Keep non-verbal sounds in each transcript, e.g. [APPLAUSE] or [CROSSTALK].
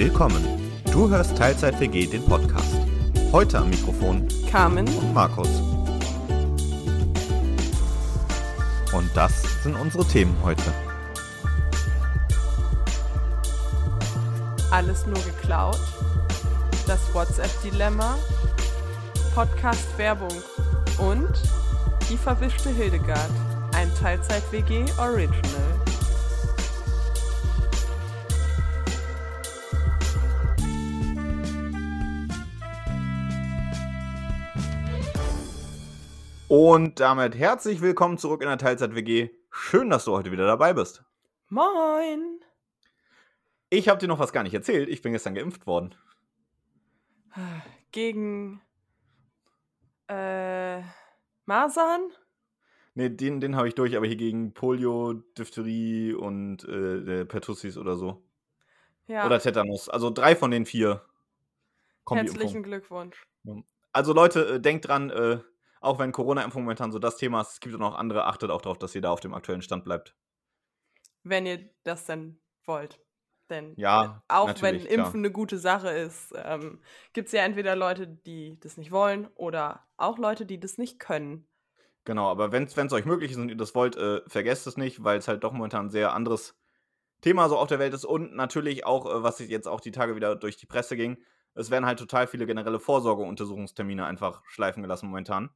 Willkommen. Du hörst Teilzeit WG, den Podcast. Heute am Mikrofon Carmen und Markus. Und das sind unsere Themen heute. Alles nur geklaut. Das WhatsApp-Dilemma. Podcast-Werbung. Und die verwischte Hildegard. Ein Teilzeit-WG Und damit herzlich willkommen zurück in der Teilzeit WG. Schön, dass du heute wieder dabei bist. Moin! Ich habe dir noch was gar nicht erzählt. Ich bin gestern geimpft worden. Gegen äh, Masern? Ne, den, den habe ich durch, aber hier gegen Polio, Diphtherie und äh, Pertussis oder so. Ja. Oder Tetanus. Also drei von den vier. Herzlichen Glückwunsch. Also Leute, äh, denkt dran, äh, auch wenn Corona-Impfung momentan so das Thema ist, es gibt auch noch andere, achtet auch darauf, dass ihr da auf dem aktuellen Stand bleibt. Wenn ihr das denn wollt. Denn Ja, auch wenn natürlich, klar. Impfen eine gute Sache ist, ähm, gibt es ja entweder Leute, die das nicht wollen oder auch Leute, die das nicht können. Genau, aber wenn es euch möglich ist und ihr das wollt, äh, vergesst es nicht, weil es halt doch momentan ein sehr anderes Thema so auf der Welt ist und natürlich auch, äh, was jetzt auch die Tage wieder durch die Presse ging, es werden halt total viele generelle Vorsorgeuntersuchungstermine einfach schleifen gelassen momentan,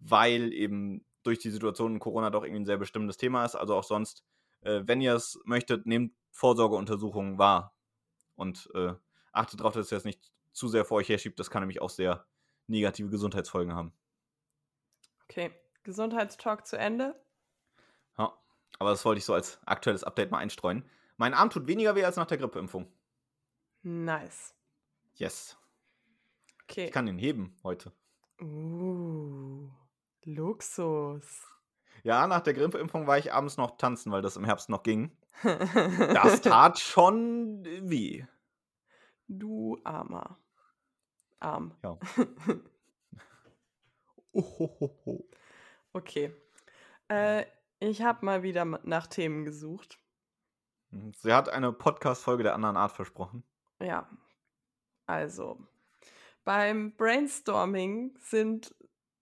weil eben durch die Situation in Corona doch irgendwie ein sehr bestimmendes Thema ist. Also auch sonst, äh, wenn ihr es möchtet, nehmt Vorsorgeuntersuchungen wahr und äh, achtet darauf, dass ihr das nicht zu sehr vor euch herschiebt. Das kann nämlich auch sehr negative Gesundheitsfolgen haben. Okay, Gesundheitstalk zu Ende. Ja, aber das wollte ich so als aktuelles Update mal einstreuen. Mein Arm tut weniger weh als nach der Grippeimpfung. Nice. Yes. Okay. Ich kann ihn heben heute. Uh, Luxus. Ja, nach der Grippeimpfung war ich abends noch tanzen, weil das im Herbst noch ging. Das [LAUGHS] tat schon weh. du Armer. Arm. Ja. Ohohoho. [LAUGHS] Okay. Äh, ich habe mal wieder nach Themen gesucht. Sie hat eine Podcast-Folge der anderen Art versprochen. Ja. Also, beim Brainstorming sind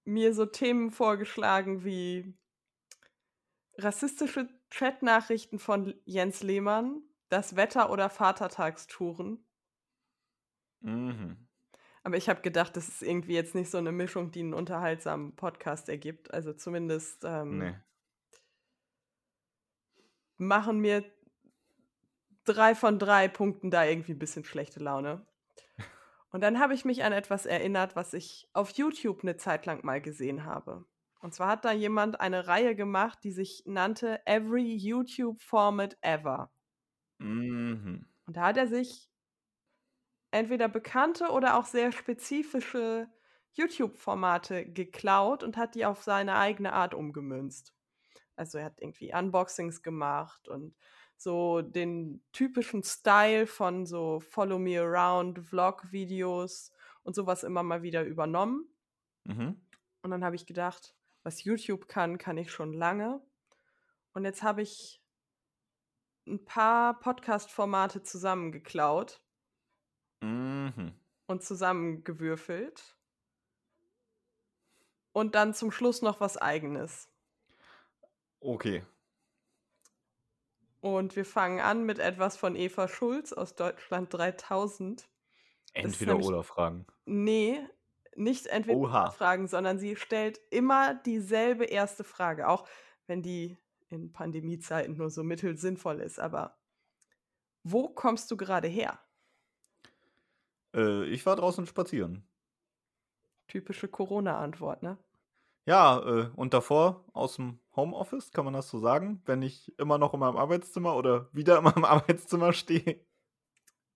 mir so Themen vorgeschlagen wie rassistische Chatnachrichten von Jens Lehmann, das Wetter- oder Vatertagstouren. Mhm. Aber ich habe gedacht, das ist irgendwie jetzt nicht so eine Mischung, die einen unterhaltsamen Podcast ergibt. Also zumindest ähm, Nee. machen mir drei von drei Punkten da irgendwie ein bisschen schlechte Laune. Und dann habe ich mich an etwas erinnert, was ich auf YouTube eine Zeit lang mal gesehen habe. Und zwar hat da jemand eine Reihe gemacht, die sich nannte Every YouTube Format Ever. Mhm. Und da hat er sich entweder bekannte oder auch sehr spezifische YouTube-Formate geklaut und hat die auf seine eigene Art umgemünzt. Also er hat irgendwie Unboxings gemacht und so den typischen Style von so Follow Me Around Vlog-Videos und sowas immer mal wieder übernommen. Mhm. Und dann habe ich gedacht, was YouTube kann, kann ich schon lange. Und jetzt habe ich ein paar Podcast-Formate zusammengeklaut Mhm. und zusammengewürfelt. Und dann zum Schluss noch was eigenes. Okay. Und wir fangen an mit etwas von Eva Schulz aus Deutschland 3000. ist Entweder nämlich- oder Fragen. Nee, nicht entweder Oha. Fragen, sondern sie stellt immer dieselbe erste Frage, auch wenn die in Pandemiezeiten nur so mittel sinnvoll ist. Aber wo kommst du gerade her? Äh, ich war draußen spazieren. Typische Corona-Antwort, ne? Ja, äh, und davor aus dem Homeoffice, kann man das so sagen, wenn ich immer noch in meinem Arbeitszimmer oder wieder in meinem [LAUGHS] Arbeitszimmer stehe.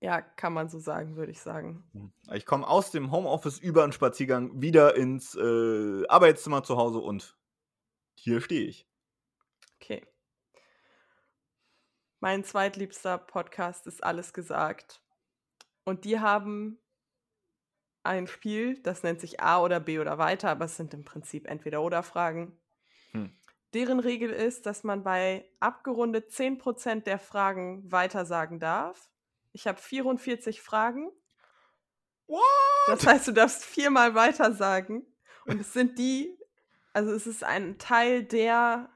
Ja, kann man so sagen, würde ich sagen. Hm. Ich komme aus dem Homeoffice über einen Spaziergang wieder ins äh, Arbeitszimmer zu Hause und hier stehe ich. Okay. Mein zweitliebster Podcast ist Alles gesagt. Und die haben ein Spiel, das nennt sich A oder B oder weiter, aber es sind im Prinzip entweder oder Fragen. Deren Regel ist, dass man bei abgerundet 10% der Fragen weitersagen darf. Ich habe 44 Fragen. What? Das heißt, du darfst viermal weitersagen. Und es sind die, also es ist ein Teil der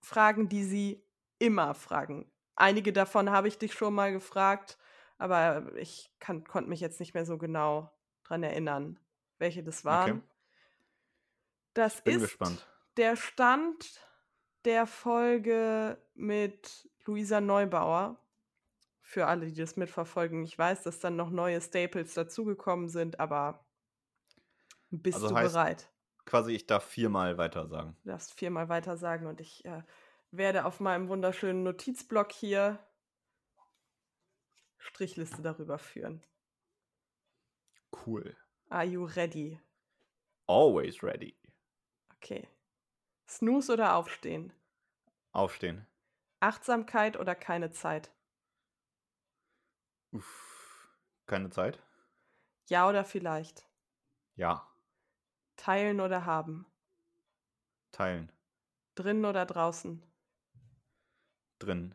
Fragen, die sie immer fragen. Einige davon habe ich dich schon mal gefragt, aber ich konnte mich jetzt nicht mehr so genau dran erinnern, welche das waren. Okay. Das Bin ist gespannt. der Stand der Folge mit Luisa Neubauer. Für alle, die das mitverfolgen. Ich weiß, dass dann noch neue Staples dazugekommen sind, aber bist Also du heißt- bereit? Quasi, ich darf viermal weiter sagen. Du darfst viermal weiter sagen und ich äh, werde auf meinem wunderschönen Notizblock hier Strichliste darüber führen. Cool. Are you ready? Always ready. Okay. Snooze oder aufstehen? Aufstehen. Achtsamkeit oder keine Zeit? Uff. Keine Zeit? Ja oder vielleicht? Ja. Teilen oder haben? Teilen. Drinnen oder draußen? Drin.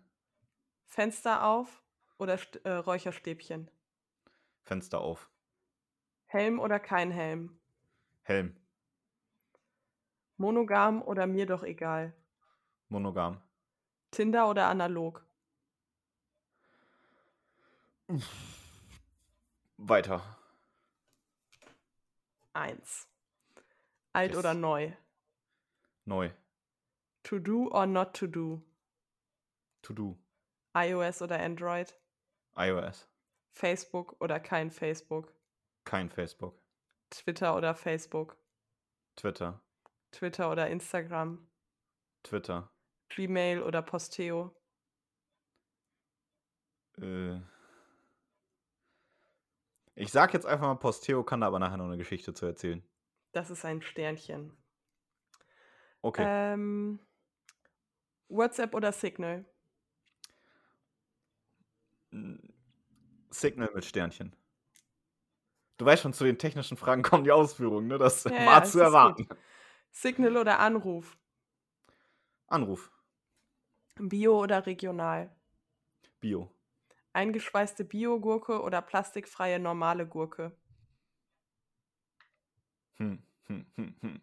Fenster auf oder St äh, Räucherstäbchen? Fenster auf. Helm oder kein Helm? Helm. Monogam oder mir doch egal? Monogam. Tinder oder analog? Weiter. Eins. Alt Yes. oder neu? Neu. To do or not to do? To do. iOS oder Android? iOS. Facebook oder kein Facebook? Kein Facebook. Twitter oder Facebook? Twitter. Twitter oder Instagram? Twitter. Gmail oder Posteo? Äh. Ich sag jetzt einfach mal Posteo, kann da aber nachher noch eine Geschichte zu erzählen. Das ist ein Sternchen. Okay. Ähm, WhatsApp oder Signal? Signal mit Sternchen. Du weißt schon, zu den technischen Fragen kommen die Ausführungen, ne? Das Ja, war ja, zu erwarten. Signal oder Anruf? Anruf. Bio oder regional? Bio. Eingeschweißte Biogurke oder plastikfreie normale Gurke? Hm, hm, hm, hm.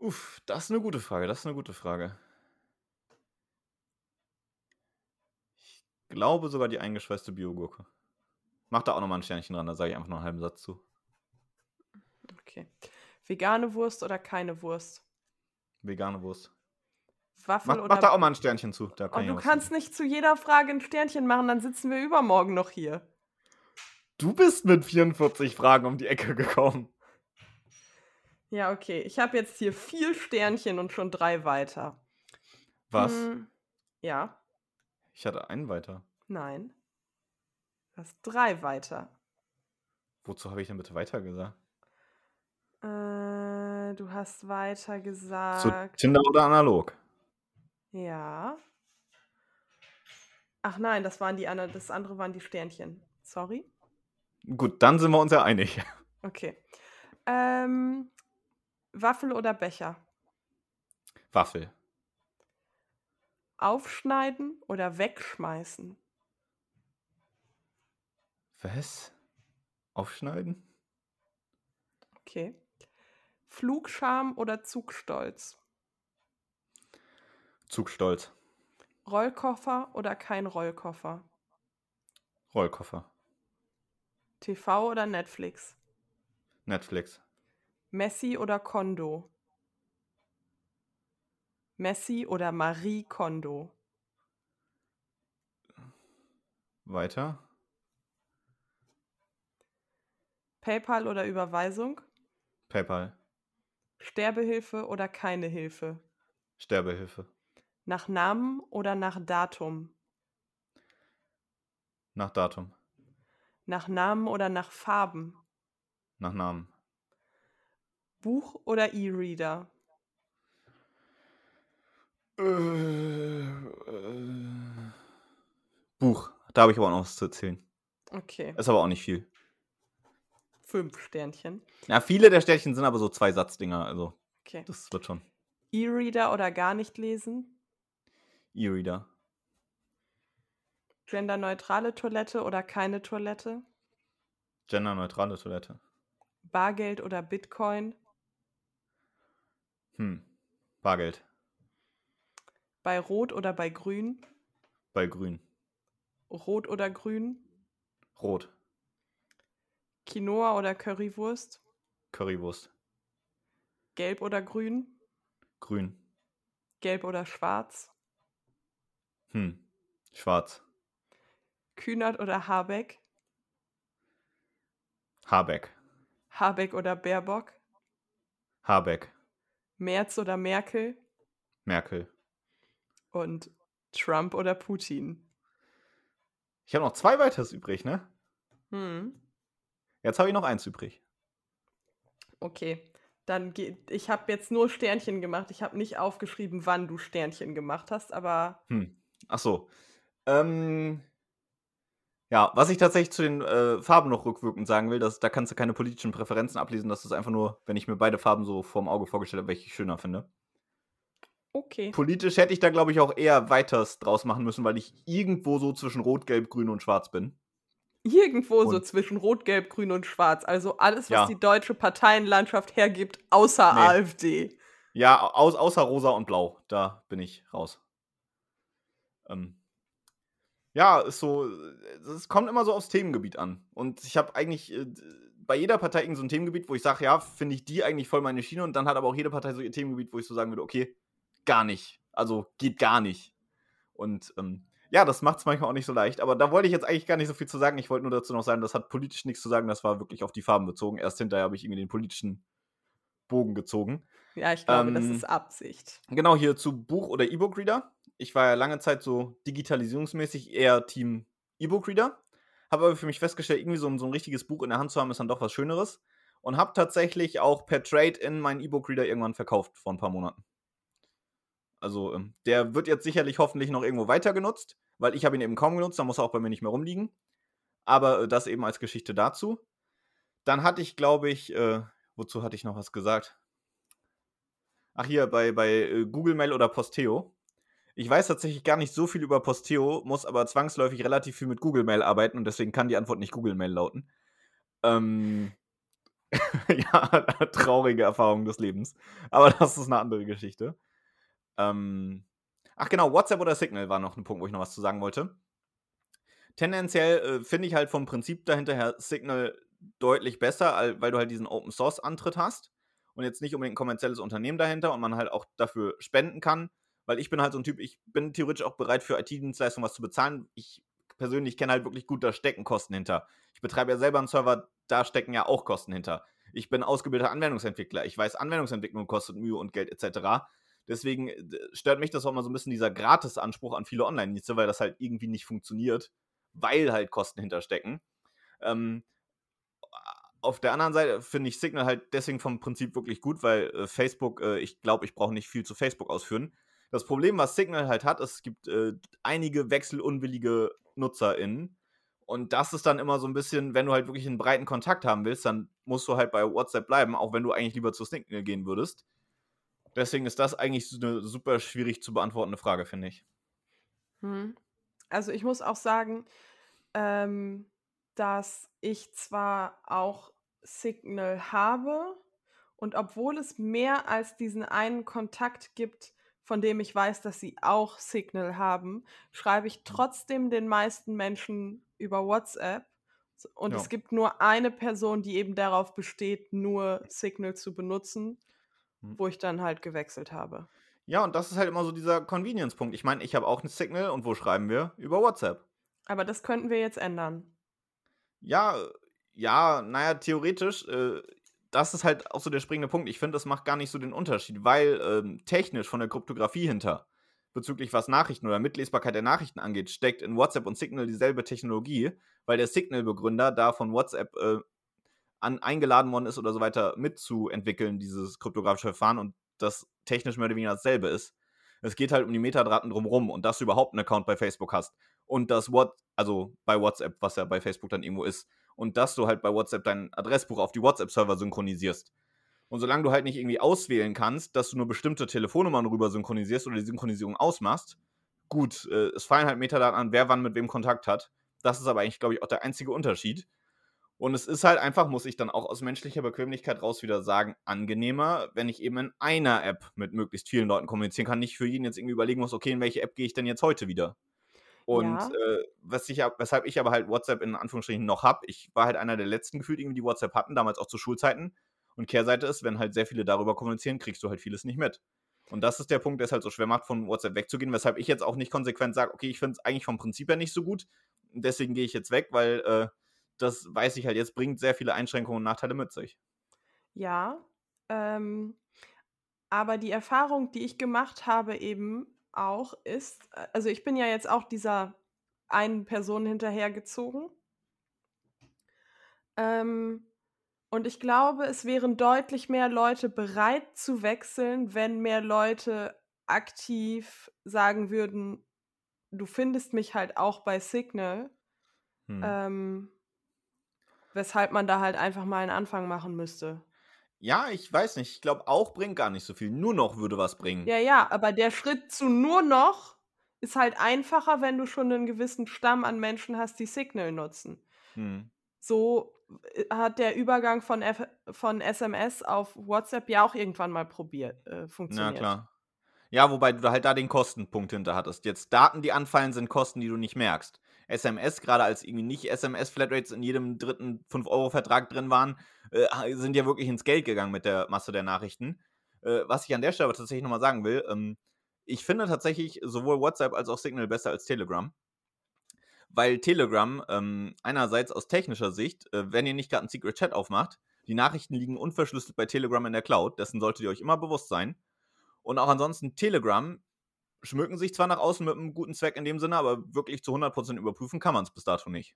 Uff, das ist eine gute Frage. Das ist eine gute Frage. Ich glaube sogar die eingeschweißte Biogurke. Mach da auch nochmal ein Sternchen dran, da sage ich einfach noch einen halben Satz zu. Okay. Vegane Wurst oder keine Wurst? Vegane Wurst. Waffel Mach, oder mach da auch mal ein Sternchen zu. Da kann Oh, du kannst nicht zu jeder Frage ein Sternchen machen, dann sitzen wir übermorgen noch hier. Du bist mit 44 Fragen um die Ecke gekommen. Ja, okay. Ich habe jetzt hier vier Sternchen und schon drei weiter. Was? Hm, ja, Ich hatte einen weiter. nein. Du hast drei weiter. Wozu habe ich denn bitte weiter gesagt? Äh, du hast weiter Zu gesagt. Tinder oder analog? Ja. Ach nein, das waren die anderen, das andere waren die Sternchen. Sorry. Gut, dann sind wir uns ja einig. [LAUGHS] Okay. Ähm, Waffel oder Becher? Waffel. Aufschneiden oder wegschmeißen? Was? Aufschneiden? Okay. Flugscham oder Zugstolz? Zugstolz. Rollkoffer oder kein Rollkoffer? Rollkoffer. TV oder Netflix? Netflix. Messi oder Kondo? Messi oder Marie Kondo? Weiter. PayPal oder Überweisung? PayPal. Sterbehilfe oder keine Hilfe? Sterbehilfe. Nach Namen oder nach Datum? Nach Datum. Nach Namen oder nach Farben? Nach Namen. Buch oder E-Reader? Äh, äh, Buch. Da habe ich aber auch noch was zu erzählen. Okay. Ist aber auch nicht viel. Fünf Sternchen. Ja, viele der Sternchen sind aber so zwei Satzdinger, also Okay. das wird schon. E-Reader oder gar nicht lesen? E-Reader. Genderneutrale Toilette oder keine Toilette? Genderneutrale Toilette. Bargeld oder Bitcoin? Hm. Bargeld. Bei Rot oder bei Grün? Bei Grün. Rot oder Grün? Rot. Quinoa oder Currywurst? Currywurst. Gelb oder Grün? Grün. Gelb oder Schwarz? Hm. Schwarz. Kühnert oder Habeck? Habeck. Habeck oder Baerbock? Habeck. Merz oder Merkel? Merkel. Und Trump oder Putin? Ich habe noch zwei weiteres übrig, ne? Hm. Jetzt habe ich noch eins übrig. Okay. Dann geht. Ich habe jetzt nur Sternchen gemacht. Ich habe nicht aufgeschrieben, wann du Sternchen gemacht hast, aber Hm. Ach so. Ähm, ja, was ich tatsächlich zu den äh, Farben noch rückwirkend sagen will, dass, da kannst du keine politischen Präferenzen ablesen. Das ist einfach nur, wenn ich mir beide Farben so vorm Auge vorgestellt habe, welche ich schöner finde. okay. Politisch hätte ich da, glaube ich, auch eher weiters draus machen müssen, weil ich irgendwo so zwischen Rot, Gelb, Grün und Schwarz bin. Irgendwo so Und- zwischen Rot, Gelb, Grün und Schwarz. Also alles, was Ja. die deutsche Parteienlandschaft hergibt, außer Nee. AfD. Ja, au außer Rosa und Blau. Da bin ich raus. Ähm, ja, ist so. Es kommt immer so aufs Themengebiet an. Und ich habe eigentlich äh, bei jeder Partei irgend so ein Themengebiet, wo ich sage, ja, finde ich die eigentlich voll meine Schiene. Und dann hat aber auch jede Partei so ihr Themengebiet, wo ich so sagen würde, okay, gar nicht. Also geht gar nicht. Und ähm, ja, das macht es manchmal auch nicht so leicht. Aber da wollte ich jetzt eigentlich gar nicht so viel zu sagen. Ich wollte nur dazu noch sagen, das hat politisch nichts zu sagen. Das war wirklich auf die Farben bezogen. Erst hinterher habe ich irgendwie den politischen Bogen gezogen. Ja, ich glaube, das Ähm, ist Absicht. Genau, hier zu Buch- oder E-Book-Reader. Ich war ja lange Zeit so digitalisierungsmäßig eher Team E-Book-Reader. Habe aber für mich festgestellt, irgendwie so, ein- so ein richtiges Buch in der Hand zu haben, ist dann doch was Schöneres. Und habe tatsächlich auch per Trade in meinen E-Book-Reader irgendwann verkauft vor ein paar Monaten. Also, ähm, der wird jetzt sicherlich hoffentlich noch irgendwo weiter genutzt, weil ich habe ihn eben kaum genutzt, da muss er auch bei mir nicht mehr rumliegen. Aber äh, das eben als Geschichte dazu. Dann hatte ich, glaube ich, äh, wozu hatte ich noch was gesagt? Ach hier, bei, bei äh, Google Mail oder Posteo. Ich weiß tatsächlich gar nicht so viel über Posteo, muss aber zwangsläufig relativ viel mit Google Mail arbeiten und deswegen kann die Antwort nicht Google Mail lauten. Ähm, [LAUGHS] ja, [LAUGHS] traurige Erfahrung des Lebens. Aber das ist eine andere Geschichte. Ähm, ach genau, WhatsApp oder Signal war noch ein Punkt, wo ich noch was zu sagen wollte. Tendenziell äh, finde ich halt vom Prinzip dahinter her Signal deutlich besser, weil du halt diesen Open Source Antritt hast und jetzt nicht unbedingt ein kommerzielles Unternehmen dahinter und man halt auch dafür spenden kann, weil ich bin halt so ein Typ, ich bin theoretisch auch bereit für IT-Dienstleistungen was zu bezahlen. Ich persönlich kenne halt wirklich gut, da stecken Kosten hinter. Ich betreibe ja selber einen Server, da stecken ja auch Kosten hinter. Ich bin ausgebildeter Anwendungsentwickler. Ich weiß, Anwendungsentwicklung kostet Mühe und Geld etc. Deswegen äh, stört mich das auch mal so ein bisschen dieser Gratisanspruch an viele Online-Dienste, weil das halt irgendwie nicht funktioniert, weil halt Kosten hinterstecken. Ähm, auf der anderen Seite finde ich Signal halt deswegen vom Prinzip wirklich gut, weil äh, Facebook, äh, ich glaube, ich brauche nicht viel zu Facebook ausführen. Das Problem, was Signal halt hat, ist, es gibt äh, einige wechselunwillige NutzerInnen. Und das ist dann immer so ein bisschen, wenn du halt wirklich einen breiten Kontakt haben willst, dann musst du halt bei WhatsApp bleiben, auch wenn du eigentlich lieber zu Signal gehen würdest. Deswegen ist das eigentlich eine super schwierig zu beantwortende Frage, finde ich. Hm. Also ich muss auch sagen, ähm, dass ich zwar auch Signal habe und obwohl es mehr als diesen einen Kontakt gibt, von dem ich weiß, dass sie auch Signal haben, schreibe ich trotzdem den meisten Menschen über WhatsApp. Und Ja. es gibt nur eine Person, die eben darauf besteht, nur Signal zu benutzen, Hm. wo ich dann halt gewechselt habe. Ja, und das ist halt immer so dieser Convenience-Punkt. Ich meine, ich habe auch ein Signal und wo schreiben wir? Über WhatsApp. Aber das könnten wir jetzt ändern. Ja, ja, naja, theoretisch, äh, das ist halt auch so der springende Punkt. Ich finde, das macht gar nicht so den Unterschied, weil ähm, technisch von der Kryptographie hinter, bezüglich was Nachrichten oder Mitlesbarkeit der Nachrichten angeht, steckt in WhatsApp und Signal dieselbe Technologie, weil der Signal-Begründer da von WhatsApp äh, an, eingeladen worden ist oder so weiter mitzuentwickeln, dieses kryptografische Verfahren und das technisch mehr oder weniger dasselbe ist. Es geht halt um die Metadaten drumherum und dass du überhaupt einen Account bei Facebook hast und das What, also bei WhatsApp, was ja bei Facebook dann irgendwo ist. und dass du halt bei WhatsApp dein Adressbuch auf die WhatsApp-Server synchronisierst. Und solange du halt nicht irgendwie auswählen kannst, dass du nur bestimmte Telefonnummern rüber synchronisierst oder die Synchronisierung ausmachst, gut, äh, es fallen halt Metadaten an, wer wann mit wem Kontakt hat. Das ist aber eigentlich, glaube ich, auch der einzige Unterschied. Und es ist halt einfach, muss ich dann auch aus menschlicher Bequemlichkeit raus wieder sagen, angenehmer, wenn ich eben in einer App mit möglichst vielen Leuten kommunizieren kann, nicht für jeden jetzt irgendwie überlegen muss, okay, in welche App gehe ich denn jetzt heute wieder? Und Ja. äh, was ich, weshalb ich aber halt WhatsApp in Anführungsstrichen noch habe, ich war halt einer der letzten gefühlt, irgendwie, die WhatsApp hatten, damals auch zu Schulzeiten. Und Kehrseite ist, wenn halt sehr viele darüber kommunizieren, kriegst du halt vieles nicht mit. Und das ist der Punkt, der es halt so schwer macht, von WhatsApp wegzugehen, weshalb ich jetzt auch nicht konsequent sage, okay, ich finde es eigentlich vom Prinzip her nicht so gut. Deswegen gehe ich jetzt weg, weil äh, das weiß ich halt jetzt, bringt sehr viele Einschränkungen und Nachteile mit sich. Ja, ähm, aber die Erfahrung, die ich gemacht habe eben auch, ist, äh, also ich bin ja jetzt auch dieser einen Person hinterhergezogen. Ähm, und ich glaube, es wären deutlich mehr Leute bereit zu wechseln, wenn mehr Leute aktiv sagen würden, du findest mich halt auch bei Signal. Hm. Ähm, weshalb man da halt einfach mal einen Anfang machen müsste. Ja, ich weiß nicht. Ich glaube, auch bringt gar nicht so viel. Nur noch würde was bringen. Ja, ja, aber der Schritt zu nur noch ist halt einfacher, wenn du schon einen gewissen Stamm an Menschen hast, die Signal nutzen. Hm. So äh, hat der Übergang von, F von SMS auf WhatsApp ja auch irgendwann mal probiert, äh, funktioniert. klar. Ja, wobei du halt da den Kostenpunkt hinter hattest. Jetzt Daten, die anfallen, sind Kosten, die du nicht merkst. SMS, gerade als irgendwie nicht SMS-Flatrates in jedem dritten 5-Euro-Vertrag drin waren, äh, sind ja wirklich ins Geld gegangen mit der Masse der Nachrichten. Äh, was ich an der Stelle aber tatsächlich nochmal sagen will, ähm, ich finde tatsächlich sowohl WhatsApp als auch Signal besser als Telegram. Weil Telegram ähm, einerseits aus technischer Sicht, äh, wenn ihr nicht gerade einen Secret Chat aufmacht, die Nachrichten liegen unverschlüsselt bei Telegram in der Cloud, dessen solltet ihr euch immer bewusst sein. Und auch ansonsten Telegram schmücken sich zwar nach außen mit einem guten Zweck in dem Sinne, aber wirklich zu 100% überprüfen kann man es bis dato nicht.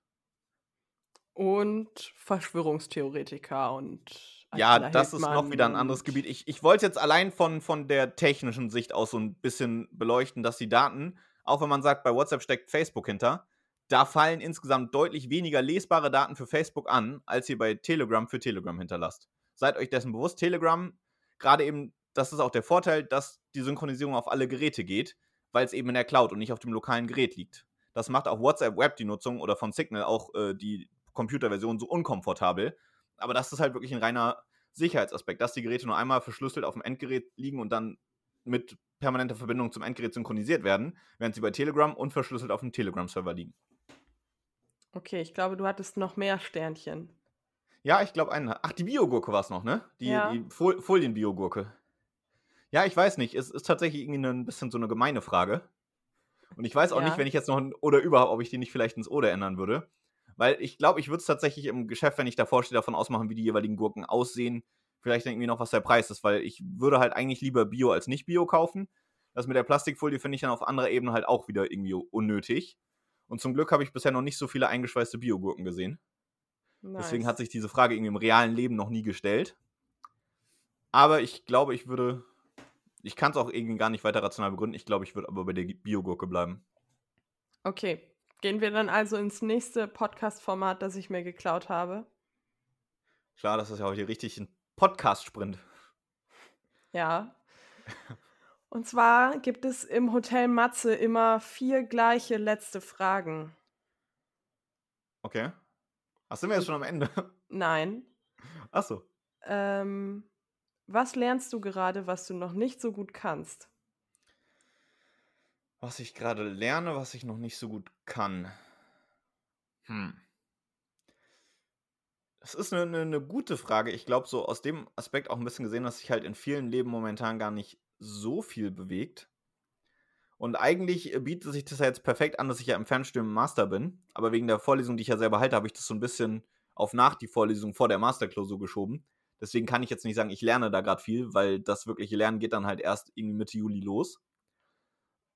Und Verschwörungstheoretiker und Ja, das ist noch Hildmann wieder ein anderes Gebiet. Ich, ich wollte jetzt allein von, von der technischen Sicht aus so ein bisschen beleuchten, dass die Daten, auch wenn man sagt, bei WhatsApp steckt Facebook hinter, da fallen insgesamt deutlich weniger lesbare Daten für Facebook an, als ihr bei Telegram für Telegram hinterlasst. Seid euch dessen bewusst, Telegram, gerade eben, das ist auch der Vorteil, dass die Synchronisierung auf alle Geräte geht, weil es eben in der Cloud und nicht auf dem lokalen Gerät liegt. Das macht auch WhatsApp Web die Nutzung oder von Signal auch äh, die Computerversion so unkomfortabel. Aber das ist halt wirklich ein reiner Sicherheitsaspekt, dass die Geräte nur einmal verschlüsselt auf dem Endgerät liegen und dann mit permanenter Verbindung zum Endgerät synchronisiert werden, während sie bei Telegram unverschlüsselt auf dem Telegram-Server liegen. Okay, ich glaube, du hattest noch mehr Sternchen. Ja, ich glaube einen. Ach, die Biogurke war es noch, ne? Die, Ja. die Fol Folienbiogurke. Ja, ich weiß nicht. Es ist tatsächlich irgendwie ein bisschen so eine gemeine Frage. Und ich weiß auch Ja. nicht, wenn ich jetzt noch ein Oder überhaupt, ob ich die nicht vielleicht ins Oder ändern würde. Weil ich glaube, ich würde es tatsächlich im Geschäft, wenn ich davor stehe, davon ausmachen, wie die jeweiligen Gurken aussehen. Vielleicht irgendwie noch, was der Preis ist, weil ich würde halt eigentlich lieber Bio als nicht Bio kaufen. Das mit der Plastikfolie finde ich dann auf anderer Ebene halt auch wieder irgendwie unnötig. Und zum Glück habe ich bisher noch nicht so viele eingeschweißte Biogurken gesehen. Deswegen hat Nice. sich diese Frage irgendwie im realen Leben noch nie gestellt. Aber ich glaube, ich würde. Ich kann es auch irgendwie gar nicht weiter rational begründen. Ich glaube, ich würde aber bei der Biogurke bleiben. Okay, gehen wir dann also ins nächste Podcast-Format, das ich mir geklaut habe. Klar, das ist ja heute richtig ein Podcast-Sprint. Ja. Und zwar gibt es im Hotel Matze immer vier gleiche letzte Fragen. Okay. Ach, sind wir jetzt schon am Ende? [LAUGHS] Nein. Achso. Ähm, was lernst du gerade, was du noch nicht so gut kannst? Was ich gerade lerne, was ich noch nicht so gut kann. Hm. Das ist eine, eine, gute Frage. Ich glaube, so aus dem Aspekt auch ein bisschen gesehen, dass sich halt in vielen Leben momentan gar nicht so viel bewegt. Und eigentlich äh, bietet sich das ja jetzt perfekt an, dass ich ja im Fernstudium im Master bin. Aber wegen der Vorlesung, die ich ja selber halte, habe ich das so ein bisschen auf nach die Vorlesung vor der Masterklausur geschoben. Deswegen kann ich jetzt nicht sagen, ich lerne da gerade viel, weil das wirkliche Lernen geht dann halt erst irgendwie Mitte Juli los.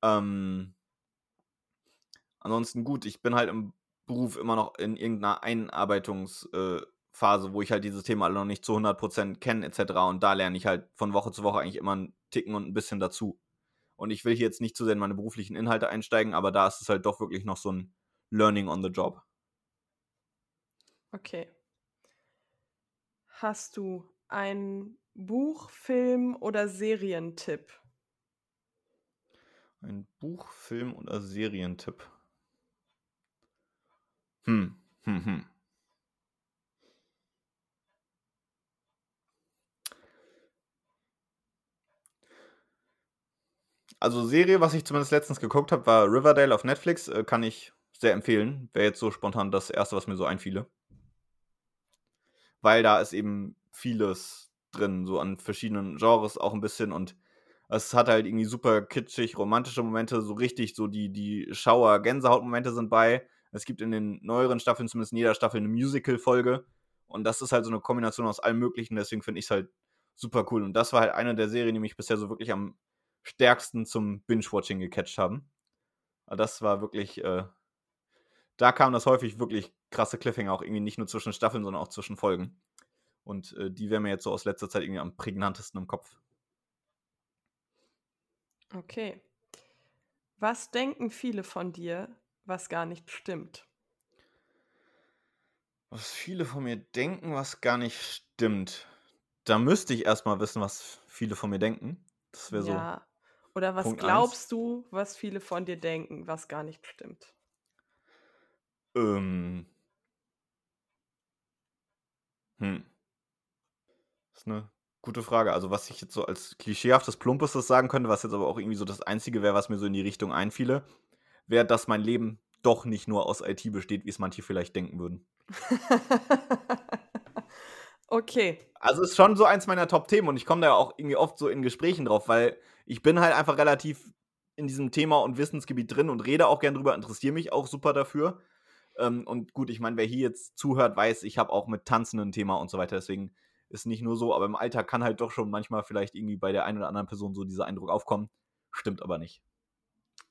Ähm, ansonsten gut, ich bin halt im Beruf immer noch in irgendeiner Einarbeitungsphase, wo ich halt dieses Thema alle noch nicht zu 100% kenne etc. Und da lerne ich halt von Woche zu Woche eigentlich immer einen Ticken und ein bisschen dazu. Und ich will hier jetzt nicht zu sehr in meine beruflichen Inhalte einsteigen, aber da ist es halt doch wirklich noch so ein Learning on the Job. Okay. Hast du einen Buch, Film oder Serientipp? Ein Buch, Film oder Serientipp? Hm, hm, hm. Also Serie, was ich zumindest letztens geguckt habe, war Riverdale auf Netflix. Äh, kann ich sehr empfehlen. Wäre jetzt so spontan das Erste, was mir so einfiele. Weil da ist eben vieles drin, so an verschiedenen Genres auch ein bisschen und es hat halt irgendwie super kitschig, romantische Momente, so richtig, so die, die Schauer-Gänsehaut-Momente sind bei. Es gibt in den neueren Staffeln zumindest in jeder Staffel eine Musical-Folge. Und das ist halt so eine Kombination aus allem Möglichen, deswegen finde ich es halt super cool. Und das war halt eine der Serien, die mich bisher so wirklich am stärksten zum Binge-Watching gecatcht haben. Das war wirklich, äh, da kam das häufig wirklich krasse Cliffhanger, auch irgendwie nicht nur zwischen Staffeln, sondern auch zwischen Folgen. Und äh, die wäre mir jetzt so aus letzter Zeit irgendwie am prägnantesten im Kopf. Okay. Was denken viele von dir, was gar nicht stimmt? Was viele von mir denken, was gar nicht stimmt. Da müsste ich erstmal wissen, was viele von mir denken. Das wäre ja. so. Oder was Punkt glaubst eins. du, was viele von dir denken, was gar nicht stimmt? Ähm. Hm. Das ist eine gute Frage. Also, was ich jetzt so als klischeehaftes, plumpestes sagen könnte, was jetzt aber auch irgendwie so das Einzige wäre, was mir so in die Richtung einfiele, wäre, dass mein Leben doch nicht nur aus IT besteht, wie es manche vielleicht denken würden. [LAUGHS] okay. Also ist schon so eins meiner Top-Themen und ich komme da auch irgendwie oft so in Gesprächen drauf, weil ich bin halt einfach relativ in diesem Thema und Wissensgebiet drin und rede auch gern drüber, interessiere mich auch super dafür. Ähm, und gut, ich meine, wer hier jetzt zuhört, weiß, ich habe auch mit Tanzen ein Thema und so weiter, deswegen ist nicht nur so, aber im Alltag kann halt doch schon manchmal vielleicht irgendwie bei der einen oder anderen Person so dieser Eindruck aufkommen. Stimmt aber nicht.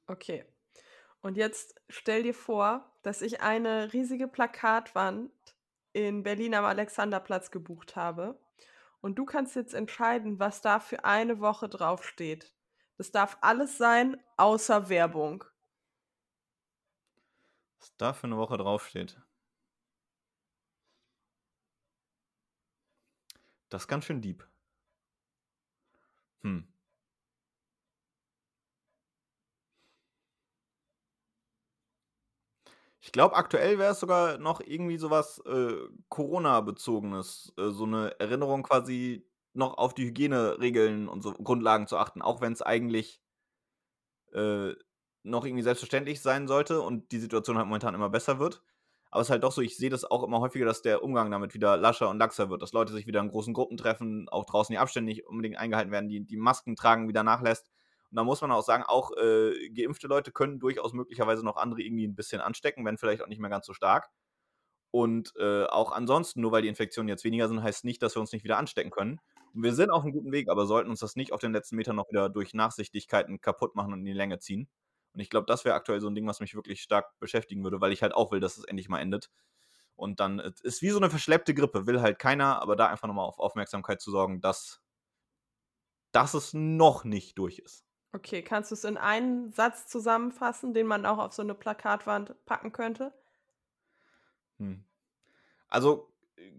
Okay. Und jetzt stell dir vor, dass ich eine riesige Plakatwand in Berlin am Alexanderplatz gebucht habe. Und du kannst jetzt entscheiden, was da für eine Woche draufsteht. Das darf alles sein, außer Werbung. Was da für eine Woche draufsteht. Das ist ganz schön deep. Hm. Ich glaube, aktuell wäre es sogar noch irgendwie sowas äh, Corona-bezogenes. Äh, so eine Erinnerung quasi noch auf die Hygieneregeln und so Grundlagen zu achten, auch wenn es eigentlich äh, noch irgendwie selbstverständlich sein sollte und die Situation halt momentan immer besser wird. Aber es ist halt doch so, ich sehe das auch immer häufiger, dass der Umgang damit wieder lascher und laxer wird, dass Leute sich wieder in großen Gruppen treffen, auch draußen die Abstände nicht unbedingt eingehalten werden, die, die Masken tragen wieder nachlässt. Und da muss man auch sagen, auch äh, geimpfte Leute können durchaus möglicherweise noch andere irgendwie ein bisschen anstecken, wenn vielleicht auch nicht mehr ganz so stark. Und äh, auch ansonsten, nur weil die Infektionen jetzt weniger sind, heißt nicht, dass wir uns nicht wieder anstecken können. Und wir sind auf einem guten Weg, aber sollten uns das nicht auf den letzten Metern noch wieder durch Nachsichtigkeiten kaputt machen und in die Länge ziehen. Und ich glaube, das wäre aktuell so ein Ding, was mich wirklich stark beschäftigen würde, weil ich halt auch will, dass es endlich mal endet. Und dann es ist wie so eine verschleppte Grippe, will halt keiner, aber da einfach nochmal auf Aufmerksamkeit zu sorgen, dass, dass es noch nicht durch ist. Okay, kannst du es in einen Satz zusammenfassen, den man auch auf so eine Plakatwand packen könnte? Hm. Also,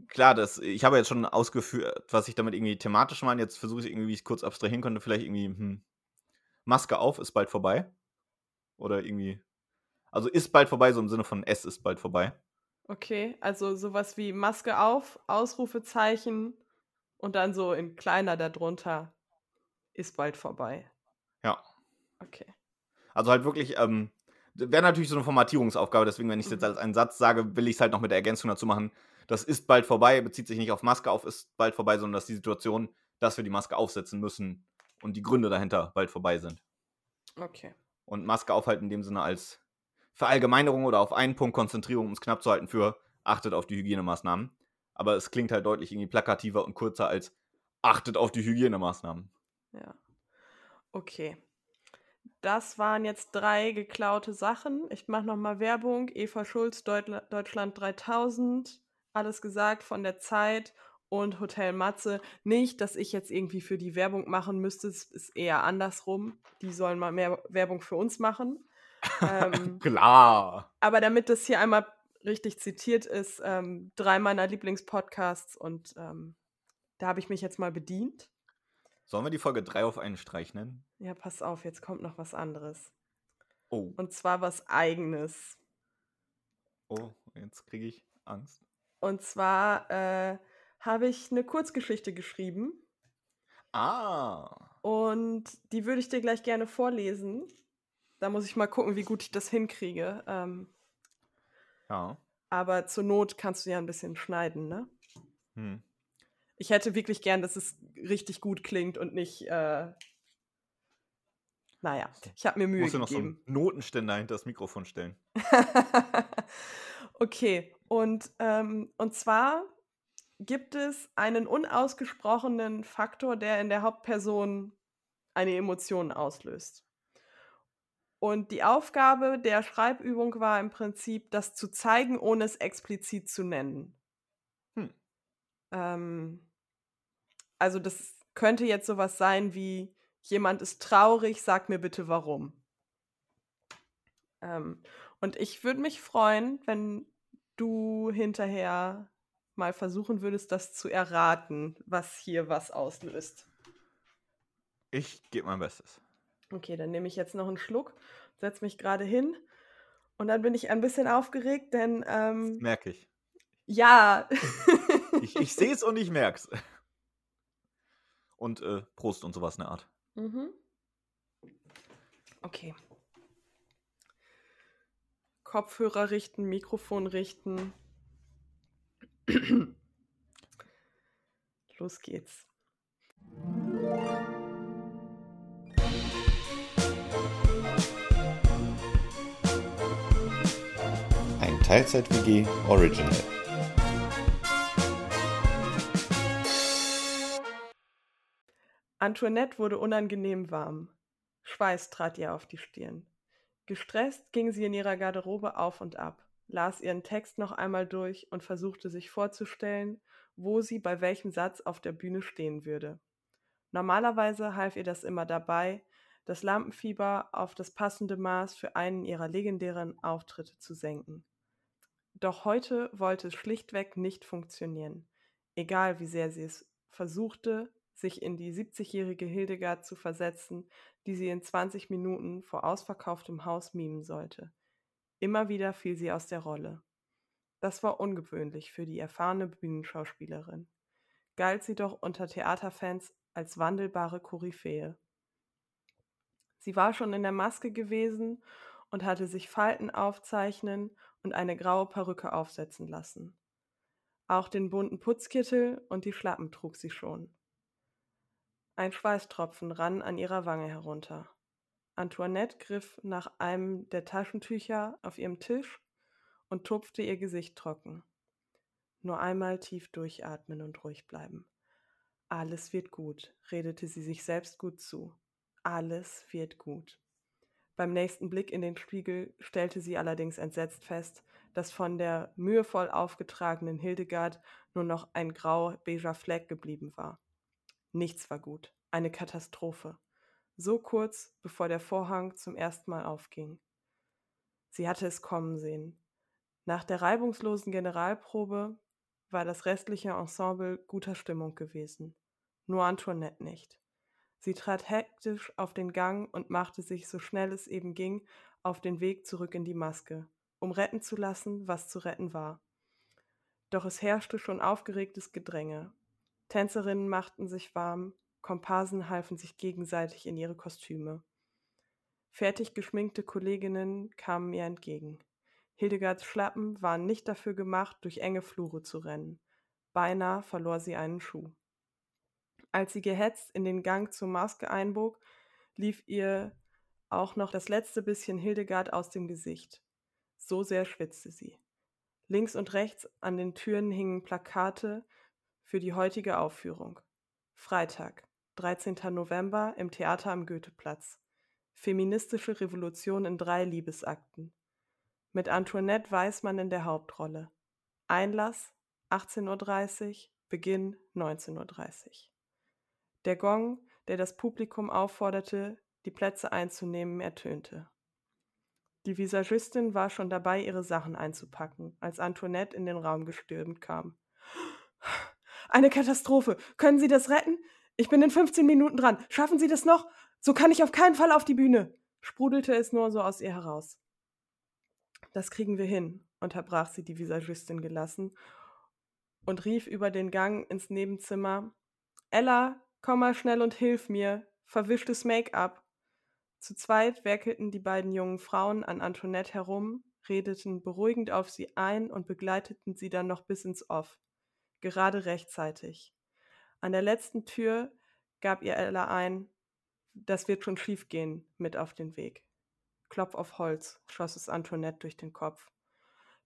klar, das, ich habe jetzt schon ausgeführt, was ich damit irgendwie thematisch meine. Jetzt versuche ich irgendwie, wie ich es kurz abstrahieren könnte, vielleicht irgendwie, hm, Maske auf, ist bald vorbei. Oder irgendwie. Also ist bald vorbei, so im Sinne von es ist bald vorbei. Okay, also sowas wie Maske auf, Ausrufezeichen und dann so in kleiner darunter ist bald vorbei. Ja. Okay. Also halt wirklich, ähm, wäre natürlich so eine Formatierungsaufgabe, deswegen, wenn ich es jetzt mhm. als einen Satz sage, will ich es halt noch mit der Ergänzung dazu machen. Das ist bald vorbei, bezieht sich nicht auf Maske auf, ist bald vorbei, sondern dass die Situation, dass wir die Maske aufsetzen müssen und die Gründe dahinter bald vorbei sind. Okay und Maske aufhalten in dem Sinne als Verallgemeinerung oder auf einen Punkt Konzentrierung, um es knapp zu halten, für achtet auf die Hygienemaßnahmen. Aber es klingt halt deutlich irgendwie plakativer und kurzer als achtet auf die Hygienemaßnahmen. Ja. Okay. Das waren jetzt drei geklaute Sachen. Ich mache nochmal Werbung. Eva Schulz, Deutschland 3000. Alles gesagt von der Zeit und Hotel Matze. Nicht, dass ich jetzt irgendwie für die Werbung machen müsste, es ist eher andersrum. Die sollen mal mehr Werbung für uns machen. Ähm, [LAUGHS] Klar. Aber damit das hier einmal richtig zitiert ist, ähm, drei meiner Lieblingspodcasts und ähm, da habe ich mich jetzt mal bedient. Sollen wir die Folge 3 auf einen Streich nennen? Ja, pass auf, jetzt kommt noch was anderes. Oh. Und zwar was eigenes. Oh, jetzt kriege ich Angst. Und zwar äh, habe ich eine Kurzgeschichte geschrieben. Ah. Und die würde ich dir gleich gerne vorlesen. Da muss ich mal gucken, wie gut ich das hinkriege. Ähm, Ja. aber zur Not kannst du ja ein bisschen schneiden, ne? Hm. Ich hätte wirklich gern, dass es richtig gut klingt und nicht. Äh, naja, ich habe mir Mühe Musst du noch so einen Notenständer hinter das Mikrofon stellen. [LAUGHS] okay, und, ähm, und zwar gibt es einen unausgesprochenen Faktor, der in der Hauptperson eine Emotion auslöst. Und die Aufgabe der Schreibübung war im Prinzip, das zu zeigen, ohne es explizit zu nennen. Hm. Ähm, also das könnte jetzt sowas sein wie, jemand ist traurig, sag mir bitte warum. Ähm, und ich würde mich freuen, wenn du hinterher mal versuchen würdest, das zu erraten, was hier was auslöst. Ich gebe mein Bestes. Okay, dann nehme ich jetzt noch einen Schluck, setze mich gerade hin und dann bin ich ein bisschen aufgeregt, denn ähm, Merke ich. ja, [LAUGHS] Ich, ich sehe es und ich merke es. Und äh, Prost und sowas in der Art. Mhm. Okay. Kopfhörer richten, Mikrofon richten. Los geht's. Ein Teilzeit-WG Original. Antoinette wurde unangenehm warm. Schweiß trat ihr auf die Stirn. Gestresst ging sie in ihrer Garderobe auf und ab, las ihren Text noch einmal durch und versuchte sich vorzustellen, wo sie bei welchem Satz auf der Bühne stehen würde. Normalerweise half ihr das immer dabei, das Lampenfieber auf das passende Maß für einen ihrer legendären Auftritte zu senken. Doch heute wollte es schlichtweg nicht funktionieren. Egal wie sehr sie es versuchte, sich in die 70-jährige Hildegard zu versetzen, die sie in 20 Minuten vor ausverkauftem Haus mimen sollte. Immer wieder fiel sie aus der Rolle. Das war ungewöhnlich für die erfahrene Bühnenschauspielerin. Galt sie doch unter Theaterfans als wandelbare Koryphäe. Sie war schon in der Maske gewesen und hatte sich Falten aufzeichnen und eine graue Perücke aufsetzen lassen. Auch den bunten Putzkittel und die Schlappen trug sie schon. Ein Schweißtropfen rann an ihrer Wange herunter. Antoinette griff nach einem der Taschentücher auf ihrem Tisch und tupfte ihr Gesicht trocken. Nur einmal tief durchatmen und ruhig bleiben. Alles wird gut, redete sie sich selbst gut zu. Alles wird gut. Beim nächsten Blick in den Spiegel stellte sie allerdings entsetzt fest, dass von der mühevoll aufgetragenen Hildegard nur noch ein grau-beiger Fleck geblieben war. Nichts war gut, eine Katastrophe. So kurz, bevor der Vorhang zum ersten Mal aufging. Sie hatte es kommen sehen. Nach der reibungslosen Generalprobe war das restliche Ensemble guter Stimmung gewesen. Nur Antoinette nicht. Sie trat hektisch auf den Gang und machte sich, so schnell es eben ging, auf den Weg zurück in die Maske, um retten zu lassen, was zu retten war. Doch es herrschte schon aufgeregtes Gedränge. Tänzerinnen machten sich warm, Komparsen halfen sich gegenseitig in ihre Kostüme. Fertig geschminkte Kolleginnen kamen ihr entgegen. Hildegards Schlappen waren nicht dafür gemacht, durch enge Flure zu rennen. Beinahe verlor sie einen Schuh. Als sie gehetzt in den Gang zur Maske einbog, lief ihr auch noch das letzte bisschen Hildegard aus dem Gesicht. So sehr schwitzte sie. Links und rechts an den Türen hingen Plakate für die heutige Aufführung. Freitag, 13. November im Theater am Goetheplatz. Feministische Revolution in drei Liebesakten. Mit Antoinette Weismann in der Hauptrolle. Einlass 18.30 Uhr, Beginn 19.30 Uhr. Der Gong, der das Publikum aufforderte, die Plätze einzunehmen, ertönte. Die Visagistin war schon dabei, ihre Sachen einzupacken, als Antoinette in den Raum gestürmt kam. Eine Katastrophe. Können Sie das retten? Ich bin in 15 Minuten dran. Schaffen Sie das noch? So kann ich auf keinen Fall auf die Bühne. sprudelte es nur so aus ihr heraus. Das kriegen wir hin, unterbrach sie die Visagistin gelassen und rief über den Gang ins Nebenzimmer. Ella, komm mal schnell und hilf mir. Verwischtes Make-up. Zu zweit werkelten die beiden jungen Frauen an Antoinette herum, redeten beruhigend auf sie ein und begleiteten sie dann noch bis ins Off. Gerade rechtzeitig. An der letzten Tür gab ihr Ella ein, das wird schon schiefgehen, mit auf den Weg. Klopf auf Holz, schoss es Antoinette durch den Kopf.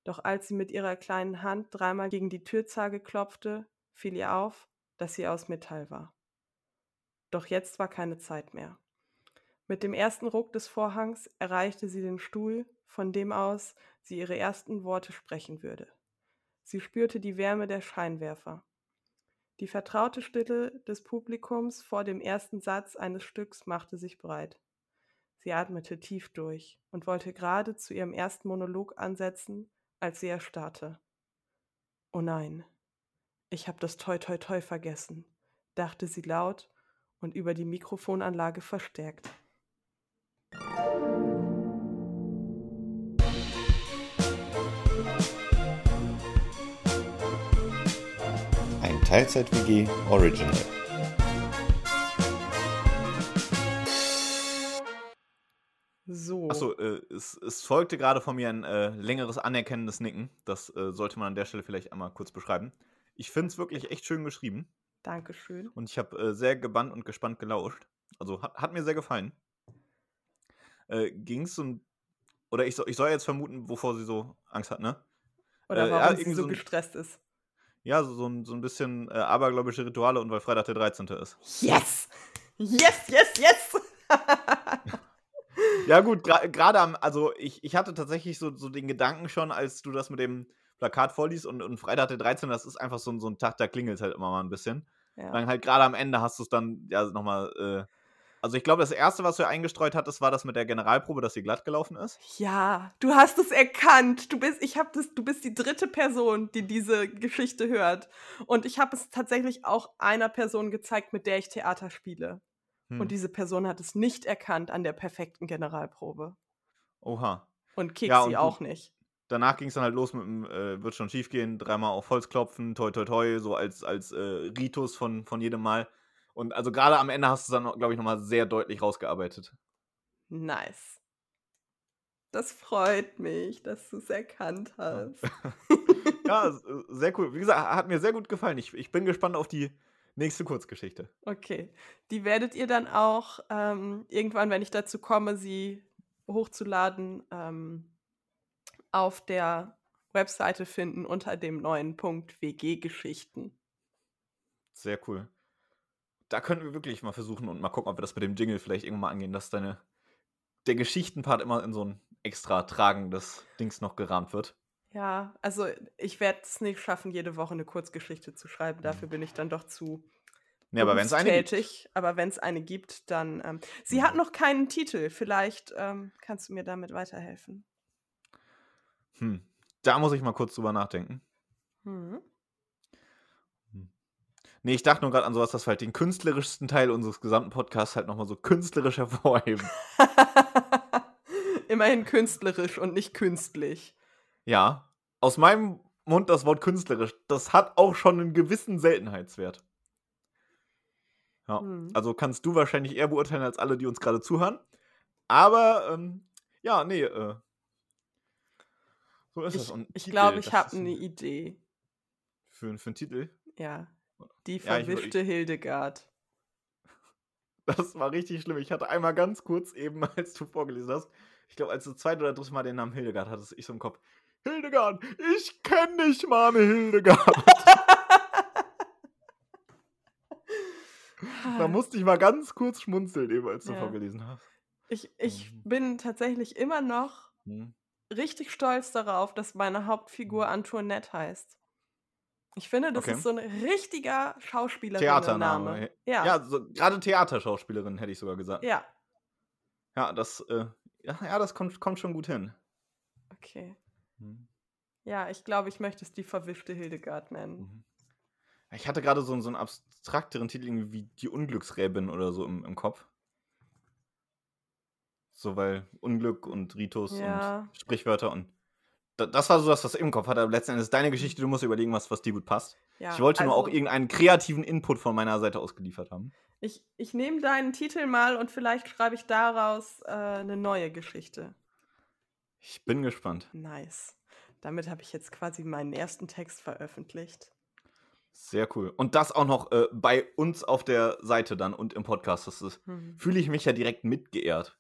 Doch als sie mit ihrer kleinen Hand dreimal gegen die Türzage klopfte, fiel ihr auf, dass sie aus Metall war. Doch jetzt war keine Zeit mehr. Mit dem ersten Ruck des Vorhangs erreichte sie den Stuhl, von dem aus sie ihre ersten Worte sprechen würde. Sie spürte die Wärme der Scheinwerfer. Die vertraute Stille des Publikums vor dem ersten Satz eines Stücks machte sich breit. Sie atmete tief durch und wollte gerade zu ihrem ersten Monolog ansetzen, als sie erstarrte. Oh nein, ich habe das Toi Toi Toi vergessen, dachte sie laut und über die Mikrofonanlage verstärkt. Teilzeit-WG Original. So. Achso, äh, es, es folgte gerade von mir ein äh, längeres anerkennendes Nicken. Das äh, sollte man an der Stelle vielleicht einmal kurz beschreiben. Ich finde es wirklich echt schön geschrieben Dankeschön. und ich habe äh, sehr gebannt und gespannt gelauscht. Also hat, hat mir sehr gefallen. Äh, Ging es um. Oder ich soll, ich soll jetzt vermuten, wovor sie so Angst hat, ne? Oder Äh, ja, warum sie irgendwie so so gestresst ist. Ja, so, so, ein, so ein bisschen äh, abergläubische Rituale und weil Freitag der 13. ist. Yes! Yes, yes, yes! [LAUGHS] Ja, gut, gra- gerade am, also ich, ich hatte tatsächlich so, so den Gedanken schon, als du das mit dem Plakat vorliest und, und Freitag der 13. Das ist einfach so, ein- so ein Tag, da klingelt es halt immer mal ein bisschen. ja. Dann halt gerade am Ende hast du es dann ja nochmal. Äh, also ich glaube, das erste, was du eingestreut hattest, war das mit der Generalprobe, dass sie glatt gelaufen ist. Ja, du hast es erkannt. Du bist, ich hab das, du bist die dritte Person, die diese Geschichte hört. Und ich habe es tatsächlich auch einer Person gezeigt, mit der ich Theater spiele. Hm. Und diese Person hat es nicht erkannt an der perfekten Generalprobe. Oha. Und Kiksi Ja, du- auch nicht. Danach ging es dann halt los mit dem, äh, wird schon schief gehen, dreimal auf Holz klopfen, toi toi toi, so als, als äh, Ritus von, von jedem Mal. Und also gerade am Ende hast du es dann, glaube ich, nochmal sehr deutlich rausgearbeitet. Nice. Das freut mich, dass du es erkannt hast. [LAUGHS] Ja, äh, sehr cool. Wie gesagt, hat mir sehr gut gefallen. Ich, ich bin gespannt auf die nächste Kurzgeschichte. Okay. Die werdet ihr dann auch ähm, irgendwann, wenn ich dazu komme, sie hochzuladen, ähm, auf der Webseite finden unter dem neuen Punkt WG-Geschichten. Sehr cool. Da können wir wirklich mal versuchen und mal gucken, ob wir das mit dem Jingle vielleicht irgendwann mal angehen, dass deine der Geschichtenpart immer in so ein extra tragendes Dings noch gerahmt wird. Ja, also ich werde es nicht schaffen, jede Woche eine Kurzgeschichte zu schreiben. Dafür bin ich dann doch zu Nee, aber wenn es eine gibt. Aber wenn es eine gibt, dann. Ähm, sie hat noch keinen Titel. Vielleicht ähm, kannst du mir damit weiterhelfen. Hm. Da muss ich mal kurz drüber nachdenken. Mhm. Nee, ich dachte nur gerade an sowas, dass wir halt den künstlerischsten Teil unseres gesamten Podcasts halt nochmal so künstlerisch hervorheben. [LAUGHS] Immerhin künstlerisch und nicht künstlich. Ja. Aus meinem Mund das Wort künstlerisch, das hat auch schon einen gewissen Seltenheitswert. Ja. Mhm. Also kannst du wahrscheinlich eher beurteilen als alle, die uns gerade zuhören. Aber, ähm, ja, nee, äh, so ist es. Ich, Und ich glaube, ich das habe eine Idee. Für, für einen Titel. Ja. Die Ja, ich- verwischte Hildegard. [LAUGHS] Das war richtig schlimm. Ich hatte einmal ganz kurz eben, [LAUGHS] als du vorgelesen hast, ich glaube, als du zwei oder drittes Mal den Namen Hildegard hattest, ich so im Kopf. Hildegard, ich kenne nicht mal eine Hildegard. [LAUGHS] da musste ich mal ganz kurz schmunzeln, eben als du Ja. vorgelesen hast. Ich, ich Mhm. bin tatsächlich immer noch Hm. richtig stolz darauf, dass meine Hauptfigur Antoinette heißt. Ich finde, das Okay. ist so ein richtiger Theatername. Schauspielerinnenname. Ja. Ja, so, gerade Theaterschauspielerin hätte ich sogar gesagt. ja. Ja, das, äh, ja, ja, das kommt, kommt schon gut hin. Okay. Mhm. Ja, ich glaube, ich möchte es die verwischte Hildegard nennen. Mhm. Ich hatte gerade so, so einen abstrakteren Titel irgendwie wie die Unglücksräbin oder so im, im Kopf. So, weil Unglück und Ritus Ja. und Sprichwörter und das war so das, was ich im Kopf hatte. Aber letzten Endes ist deine Geschichte, du musst überlegen, was, was dir gut passt. Ja, ich wollte nur auch also- irgendeinen kreativen Input von meiner Seite aus geliefert haben. Ich, ich nehme deinen Titel mal und vielleicht schreibe ich daraus äh, eine neue Geschichte. Ich bin gespannt. Nice. Damit habe ich jetzt quasi meinen ersten Text veröffentlicht. Sehr cool. Und das auch noch äh, bei uns auf der Seite dann und im Podcast. Das ist, Hm. fühle ich mich ja direkt mitgeehrt.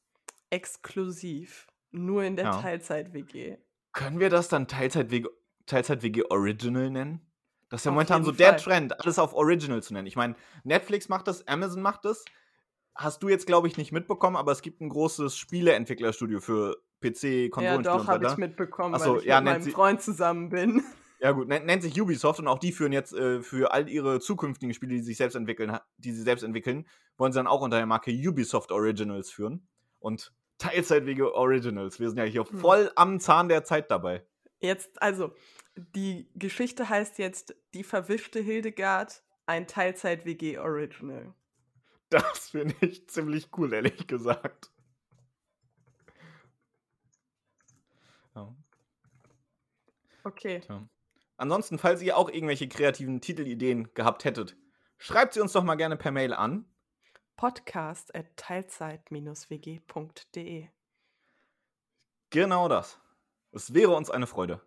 Exklusiv. Nur in der Ja. Teilzeit-WG. Können wir das dann Teilzeit-WG Teilzeit Original nennen? Das ist ja Auf momentan so jeden der Fall. Trend, alles auf Original zu nennen. Ich meine, Netflix macht das, Amazon macht das. Hast du jetzt, glaube ich, nicht mitbekommen, aber es gibt ein großes Spieleentwicklerstudio für PC, Ja, Konsolenspiele doch, habe ich mitbekommen, Ach so, weil ich ja, mit meinem Freund zusammen bin. Ja gut, nennt, sich Ubisoft und auch die führen jetzt äh, für all ihre zukünftigen Spiele, die sich selbst entwickeln, die sie selbst entwickeln, wollen sie dann auch unter der Marke Ubisoft Originals führen. Und Teilzeitwege Originals. Wir sind ja hier Hm. voll am Zahn der Zeit dabei. Jetzt, also, die Geschichte heißt jetzt Die verwischte Hildegard, ein Teilzeit-WG-Original. Das finde ich ziemlich cool, ehrlich gesagt. Ja, Okay. tja. Ansonsten, falls ihr auch irgendwelche kreativen Titelideen gehabt hättet, schreibt sie uns doch mal gerne per Mail an. Podcast at teilzeit-wg.de. Genau das. Es wäre uns eine Freude.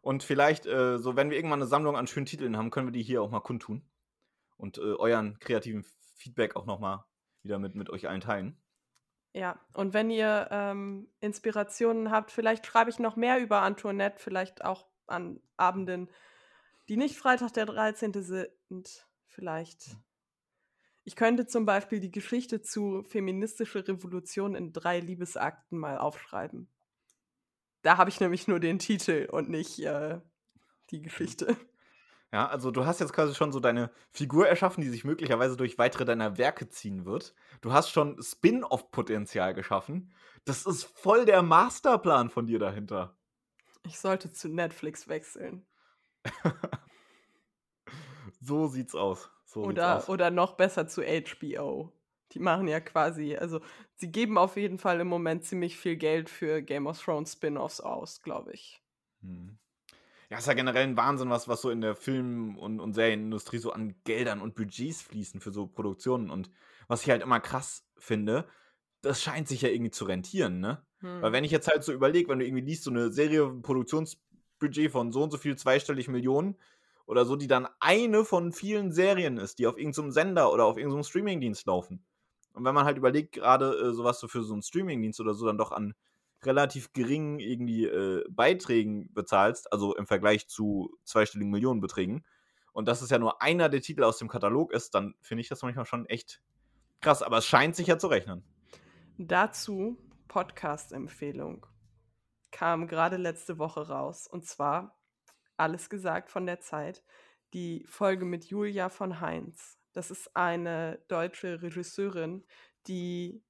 Und vielleicht, äh, so wenn wir irgendwann eine Sammlung an schönen Titeln haben, können wir die hier auch mal kundtun. Und äh, euren kreativen Feedback auch nochmal wieder mit, mit euch allen teilen. Ja, und wenn ihr ähm, Inspirationen habt, vielleicht schreibe ich noch mehr über Antoinette, vielleicht auch an Abenden, die nicht Freitag der 13. sind. Vielleicht. Ich könnte zum Beispiel die Geschichte zu feministische Revolution in drei Liebesakten mal aufschreiben. Da habe ich nämlich nur den Titel und nicht äh, die Geschichte. Ja, also du hast jetzt quasi schon so deine Figur erschaffen, die sich möglicherweise durch weitere deiner Werke ziehen wird. Du hast schon Spin-off-Potenzial geschaffen. Das ist voll der Masterplan von dir dahinter. Ich sollte zu Netflix wechseln. [LAUGHS] So sieht's aus. So Oder, oder noch besser zu HBO. Die machen ja quasi, also sie geben auf jeden Fall im Moment ziemlich viel Geld für Game of Thrones Spin-offs aus, glaube ich. Hm. Ja, ist ja generell ein Wahnsinn, was, was so in der Film- und, und Serienindustrie so an Geldern und Budgets fließen für so Produktionen. Und was ich halt immer krass finde, das scheint sich ja irgendwie zu rentieren, ne? Hm. Weil wenn ich jetzt halt so überlege, wenn du irgendwie liest, so eine Serie, Produktionsbudget von so und so viel zweistellig Millionen oder so, die dann eine von vielen Serien ist, die auf irgendeinem Sender oder auf irgendeinem Streamingdienst laufen. Und wenn man halt überlegt, gerade äh, sowas du für so einen Streamingdienst oder so dann doch an relativ geringen irgendwie äh, Beiträgen bezahlst, also im Vergleich zu zweistelligen Millionenbeträgen, und das ist ja nur einer der Titel aus dem Katalog ist, dann finde ich das manchmal schon echt krass. Aber es scheint sich ja zu rechnen. Dazu Podcast-Empfehlung. Kam gerade letzte Woche raus. Und zwar, alles gesagt von der Zeit, die Folge mit Julia von Heinz. Das ist eine deutsche Regisseurin, die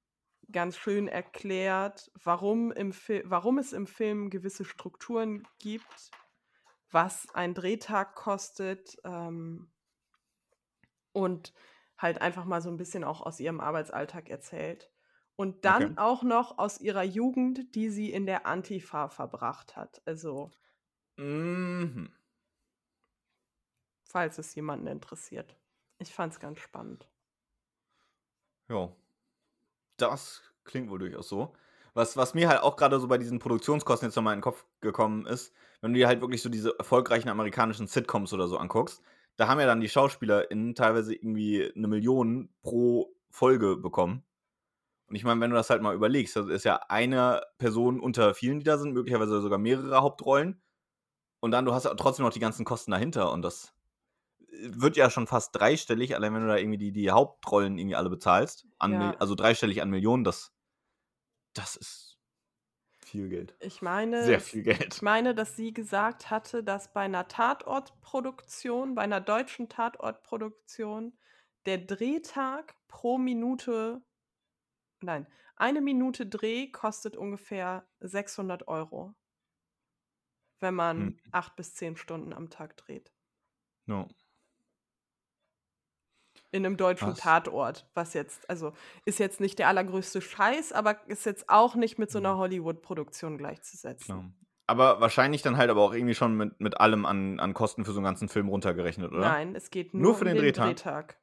ganz schön erklärt, warum, im warum es im Film gewisse Strukturen gibt, was ein Drehtag kostet ähm, und halt einfach mal so ein bisschen auch aus ihrem Arbeitsalltag erzählt. Und dann Okay. auch noch aus ihrer Jugend, die sie in der Antifa verbracht hat. Also, Mhm. falls es jemanden interessiert. Ich fand es ganz spannend. Ja. Das klingt wohl durchaus so. Was, was mir halt auch gerade so bei diesen Produktionskosten jetzt nochmal in den Kopf gekommen ist, wenn du dir halt wirklich so diese erfolgreichen amerikanischen Sitcoms oder so anguckst, da haben ja dann die SchauspielerInnen teilweise irgendwie eine Million pro Folge bekommen. Und ich meine, wenn du das halt mal überlegst, das ist ja eine Person unter vielen, die da sind, möglicherweise sogar mehrere Hauptrollen. Und dann, du hast ja trotzdem noch die ganzen Kosten dahinter und das wird ja schon fast dreistellig, allein wenn du da irgendwie die, die Hauptrollen irgendwie alle bezahlst. An Ja. Also dreistellig an Millionen, das, das ist viel Geld. Ich meine, Sehr viel Geld. ich meine, dass sie gesagt hatte, dass bei einer Tatortproduktion, bei einer deutschen Tatortproduktion, der Drehtag pro Minute nein, eine Minute Dreh kostet ungefähr 600 Euro, wenn man Hm. acht bis zehn Stunden am Tag dreht. No. In einem deutschen Was? Tatort, was jetzt, also ist jetzt nicht der allergrößte Scheiß, aber ist jetzt auch nicht mit so einer Mhm. Hollywood-Produktion gleichzusetzen. Klar. Aber wahrscheinlich dann halt aber auch irgendwie schon mit, mit allem an, an Kosten für so einen ganzen Film runtergerechnet, oder? Nein, es geht nur, Nur für um den Drehtag? Drehtag.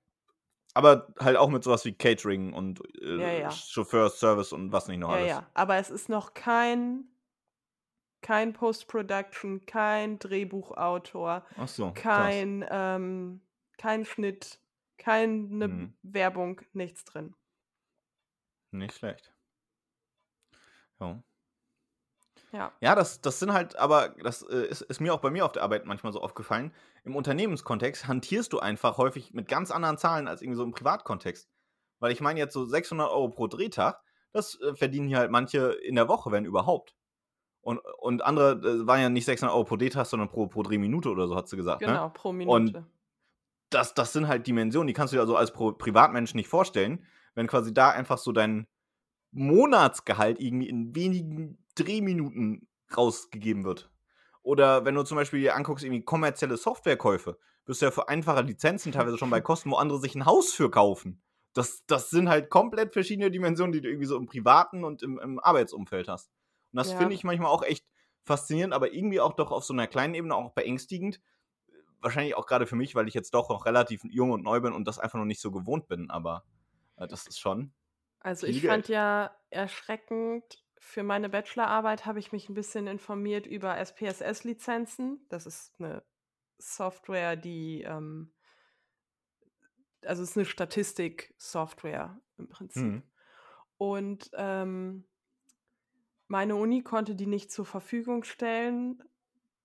Aber halt auch mit sowas wie Catering und äh, Ja, ja. Chauffeurservice und was nicht noch Ja, alles. ja. Aber es ist noch kein, kein Post-Production, kein Drehbuchautor, so, kein, ähm, kein Schnitt, keine Mhm. Werbung, nichts drin. Nicht schlecht. Ja. Ja. Ja, das, das sind halt, aber das äh, ist, ist mir auch bei mir auf der Arbeit manchmal so aufgefallen. Im Unternehmenskontext hantierst du einfach häufig mit ganz anderen Zahlen als irgendwie so im Privatkontext. Weil ich meine jetzt so 600 Euro pro Drehtag, das äh, verdienen hier halt manche in der Woche, wenn überhaupt. Und, und andere äh, waren ja nicht 600 Euro pro Drehtag, sondern pro, pro Drehminute oder so, hat sie gesagt. Ne? Genau, pro Minute. das, das sind halt Dimensionen, die kannst du dir also als Pro Privatmensch nicht vorstellen, wenn quasi da einfach so dein Monatsgehalt irgendwie in wenigen Drehminuten rausgegeben wird. Oder wenn du zum Beispiel dir anguckst, irgendwie kommerzielle Softwarekäufe, bist du ja für einfache Lizenzen teilweise schon bei [LAUGHS] Kosten, wo andere sich ein Haus für kaufen. Das, das sind halt komplett verschiedene Dimensionen, die du irgendwie so im privaten und im, im Arbeitsumfeld hast. Und das Ja. finde ich manchmal auch echt faszinierend, aber irgendwie auch doch auf so einer kleinen Ebene auch beängstigend. Wahrscheinlich auch gerade für mich, weil ich jetzt doch noch relativ jung und neu bin und das einfach noch nicht so gewohnt bin, aber äh, das ist schon. Also ich fand ja erschreckend, für meine Bachelorarbeit habe ich mich ein bisschen informiert über SPSS-Lizenzen. Das ist eine Software, die, ähm, also es ist eine Statistik-Software im Prinzip. Hm. Und ähm, meine Uni konnte die nicht zur Verfügung stellen,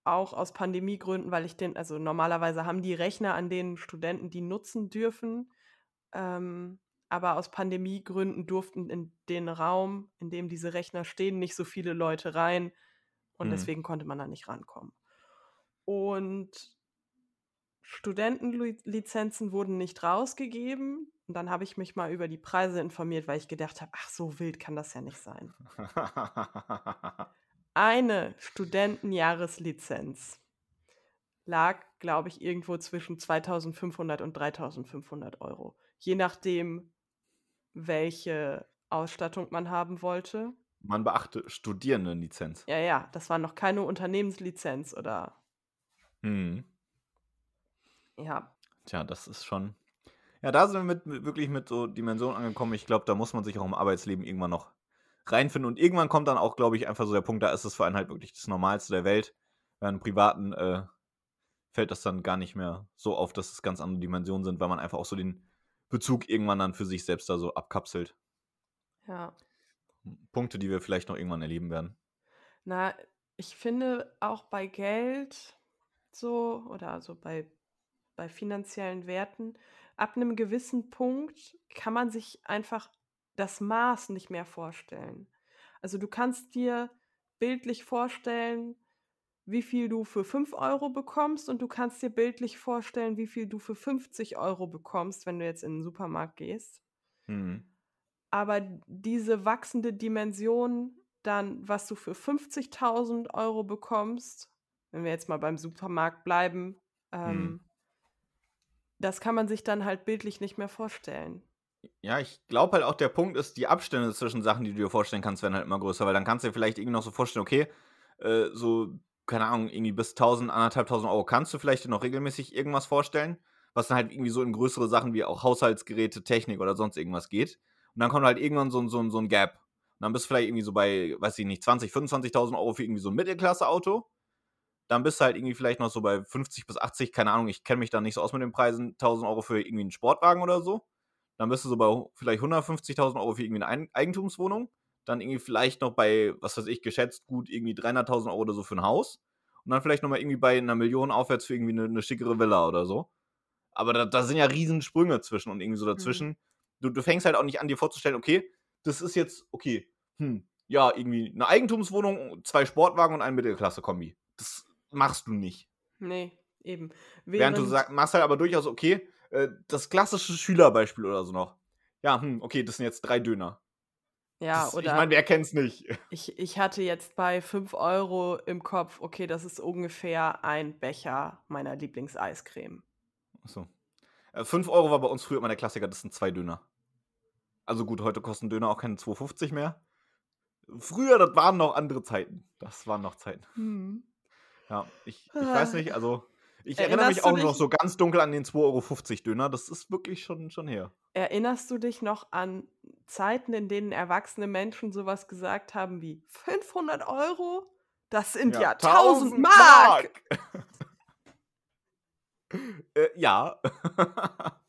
auch aus Pandemiegründen, weil ich den, also normalerweise haben die Rechner, an denen Studenten die nutzen dürfen, ähm, aber aus Pandemiegründen durften in den Raum, in dem diese Rechner stehen, nicht so viele Leute rein und Mhm. deswegen konnte man da nicht rankommen. Und Studentenlizenzen wurden nicht rausgegeben. Und dann habe ich mich mal über die Preise informiert, weil ich gedacht habe, ach, so wild kann das ja nicht sein. Eine Studentenjahreslizenz lag, glaube ich, irgendwo zwischen 2500 und 3500 Euro. Je nachdem, welche Ausstattung man haben wollte. Man beachte Studierendenlizenz. Ja, ja, das war noch keine Unternehmenslizenz oder Hm. ja. Tja, das ist schon. Ja, da sind wir mit, mit, wirklich mit so Dimensionen angekommen. Ich glaube, da muss man sich auch im Arbeitsleben irgendwann noch reinfinden. Und irgendwann kommt dann auch, glaube ich, einfach so der Punkt, da ist es für einen halt wirklich das Normalste der Welt. Während im Privaten äh, fällt das dann gar nicht mehr so auf, dass es ganz andere Dimensionen sind, weil man einfach auch so den Bezug irgendwann dann für sich selbst da so abkapselt. Ja. Punkte, die wir vielleicht noch irgendwann erleben werden. Na, ich finde auch bei Geld so oder so bei, bei finanziellen Werten, ab einem gewissen Punkt kann man sich einfach das Maß nicht mehr vorstellen. Also du kannst dir bildlich vorstellen, wie viel du für 5 Euro bekommst und du kannst dir bildlich vorstellen, wie viel du für 50 Euro bekommst, wenn du jetzt in den Supermarkt gehst. Hm. Aber diese wachsende Dimension, dann, was du für 50.000 Euro bekommst, wenn wir jetzt mal beim Supermarkt bleiben, ähm, Hm. Das kann man sich dann halt bildlich nicht mehr vorstellen. Ja, ich glaube halt auch, der Punkt ist, die Abstände zwischen Sachen, die du dir vorstellen kannst, werden halt immer größer, weil dann kannst du dir vielleicht irgendwie noch so vorstellen, okay, äh, so, keine Ahnung, irgendwie bis 1000, 1500 Euro kannst du vielleicht dir noch regelmäßig irgendwas vorstellen, was dann halt irgendwie so in größere Sachen wie auch Haushaltsgeräte, Technik oder sonst irgendwas geht. Und dann kommt halt irgendwann so, so, so ein Gap. Und dann bist du vielleicht irgendwie so bei, weiß ich nicht, 20, 25.000 Euro für irgendwie so ein Mittelklasse-Auto. Dann bist du halt irgendwie vielleicht noch so bei 50 bis 80, keine Ahnung, ich kenne mich da nicht so aus mit den Preisen, 1000 Euro für irgendwie einen Sportwagen oder so. Dann bist du so bei vielleicht 150.000 Euro für irgendwie eine Ein Eigentumswohnung. Dann irgendwie vielleicht noch bei, was weiß ich, geschätzt gut irgendwie 300.000 Euro oder so für ein Haus. Und dann vielleicht nochmal irgendwie bei einer Million aufwärts für irgendwie eine, eine schickere Villa oder so. Aber da, da sind ja Riesensprünge zwischen und irgendwie so dazwischen. Du, du fängst halt auch nicht an, dir vorzustellen, okay, das ist jetzt, okay, hm, ja, irgendwie eine Eigentumswohnung, zwei Sportwagen und ein Mittelklasse-Kombi. Das machst du nicht. Nee, eben. Während du sag, machst halt aber durchaus, okay, äh, das klassische Schülerbeispiel oder so noch. Ja, hm, okay, das sind jetzt drei Döner. Ja, Das, ich oder meine, wer kennt's nicht? ich, ich hatte jetzt bei 5 Euro im Kopf, okay, das ist ungefähr ein Becher meiner Lieblingseiscreme. Achso. Äh, 5 Euro war bei uns früher immer der Klassiker, das sind zwei Döner. Also gut, heute kosten Döner auch keine 2,50 mehr. Früher, das waren noch andere Zeiten. Das waren noch Zeiten. Hm. Ja, ich, ich weiß nicht, also ich erinnere mich auch noch so ganz dunkel an den 2,50 Euro Döner. Das ist wirklich schon, schon her. Erinnerst du dich noch an Zeiten, in denen erwachsene Menschen sowas gesagt haben wie 500 Euro? Das sind ja, 1000 Mark! [LAUGHS] äh, ja. [LAUGHS]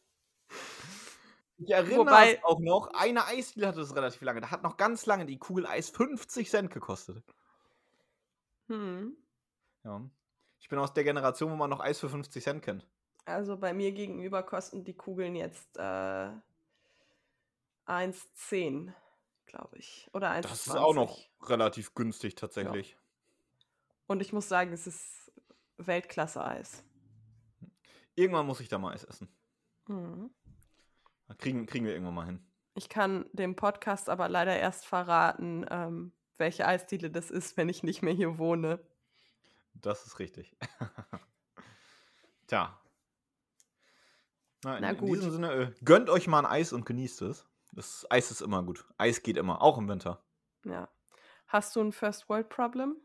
ich erinnere Wobei- es auch noch, eine Eisdiele hatte das relativ lange. Da hat noch ganz lange die Kugel Eis 50 Cent gekostet. Hm. Ja. Ich bin aus der Generation, wo man noch Eis für 50 Cent kennt. Also bei mir gegenüber kosten die Kugeln jetzt äh, 1,10, glaube ich. Oder 1,20. Das ist auch noch relativ günstig tatsächlich. Und ich muss sagen, es ist Weltklasse-Eis. Irgendwann muss ich da mal Eis essen. Mhm. Kriegen, kriegen wir irgendwann mal hin. Ich kann dem Podcast aber leider erst verraten, ähm, welche Eisdiele das ist, wenn ich nicht mehr hier wohne. Das ist richtig. [LAUGHS] Tja. Na, in, Na in gut. diesem Sinne, äh, gönnt euch mal ein Eis und genießt es. Das Eis ist immer gut. Eis geht immer, auch im Winter. Ja. Hast du ein First World Problem?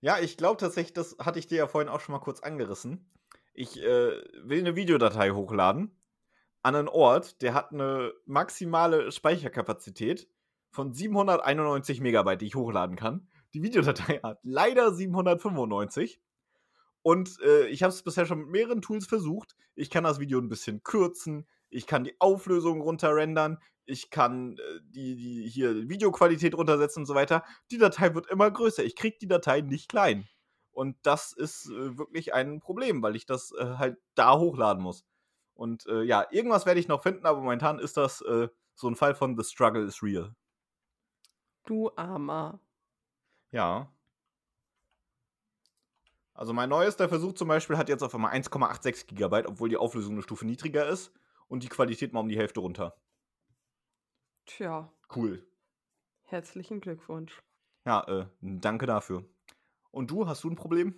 Ja, ich glaube tatsächlich, das hatte ich dir ja vorhin auch schon mal kurz angerissen. Ich äh, will eine Videodatei hochladen an einen Ort, der hat eine maximale Speicherkapazität von 791 Megabyte, die ich hochladen kann. Die Videodatei hat leider 795. Und äh, ich habe es bisher schon mit mehreren Tools versucht. Ich kann das Video ein bisschen kürzen. Ich kann die Auflösung runterrendern. Ich kann äh, die, die hier Videoqualität runtersetzen und so weiter. Die Datei wird immer größer. Ich kriege die Datei nicht klein. Und das ist äh, wirklich ein Problem, weil ich das äh, halt da hochladen muss. Und äh, ja, irgendwas werde ich noch finden, aber momentan ist das äh, so ein Fall von The Struggle is Real. Du Armer. Ja. Also mein neuester Versuch zum Beispiel hat jetzt auf einmal 1,86 Gigabyte, obwohl die Auflösung eine Stufe niedriger ist und die Qualität mal um die Hälfte runter. Tja, Cool. herzlichen Glückwunsch. Ja, äh, danke dafür. Und du, hast du ein Problem?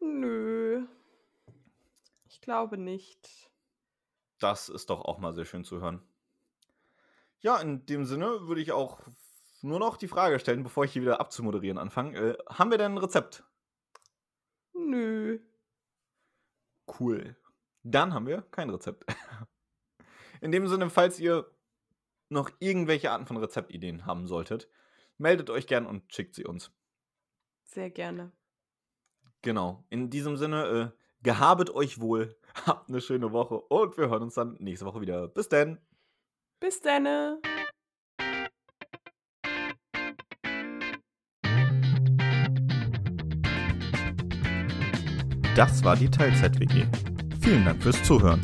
Nö. Ich glaube nicht. Das ist doch auch mal sehr schön zu hören. Ja, in dem Sinne würde ich auch nur noch die Frage stellen, bevor ich hier wieder abzumoderieren anfange. Äh, haben wir denn ein Rezept? Nö. Cool. Dann haben wir kein Rezept. In dem Sinne, falls ihr noch irgendwelche Arten von Rezeptideen haben solltet, meldet euch gern und schickt sie uns. Sehr gerne. Genau. In diesem Sinne, äh, gehabet euch wohl, [LAUGHS] habt eine schöne Woche und wir hören uns dann nächste Woche wieder. Bis denn. Bis denne. Das war die Teilzeit-WG. Vielen Dank fürs Zuhören.